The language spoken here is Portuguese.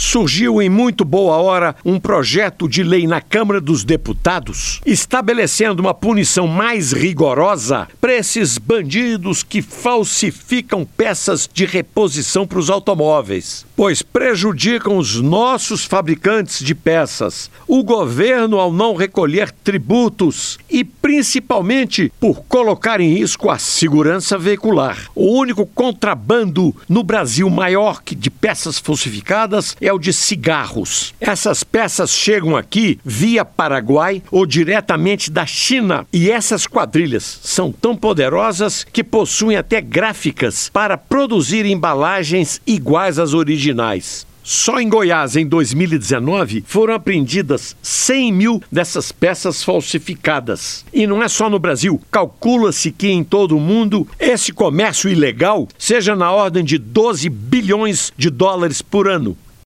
surgiu em muito boa hora um projeto de lei na Câmara dos Deputados estabelecendo uma punição mais rigorosa para esses bandidos que falsificam peças de reposição para os automóveis, pois prejudicam os nossos fabricantes de peças, o governo ao não recolher tributos e principalmente por colocar em risco a segurança veicular. O único contrabando no Brasil maior que de peças falsificadas é de cigarros. Essas peças chegam aqui via Paraguai ou diretamente da China e essas quadrilhas são tão poderosas que possuem até gráficas para produzir embalagens iguais às originais. Só em Goiás, em 2019, foram apreendidas 100 mil dessas peças falsificadas. E não é só no Brasil. Calcula-se que em todo o mundo esse comércio ilegal seja na ordem de 12 bilhões de dólares por ano.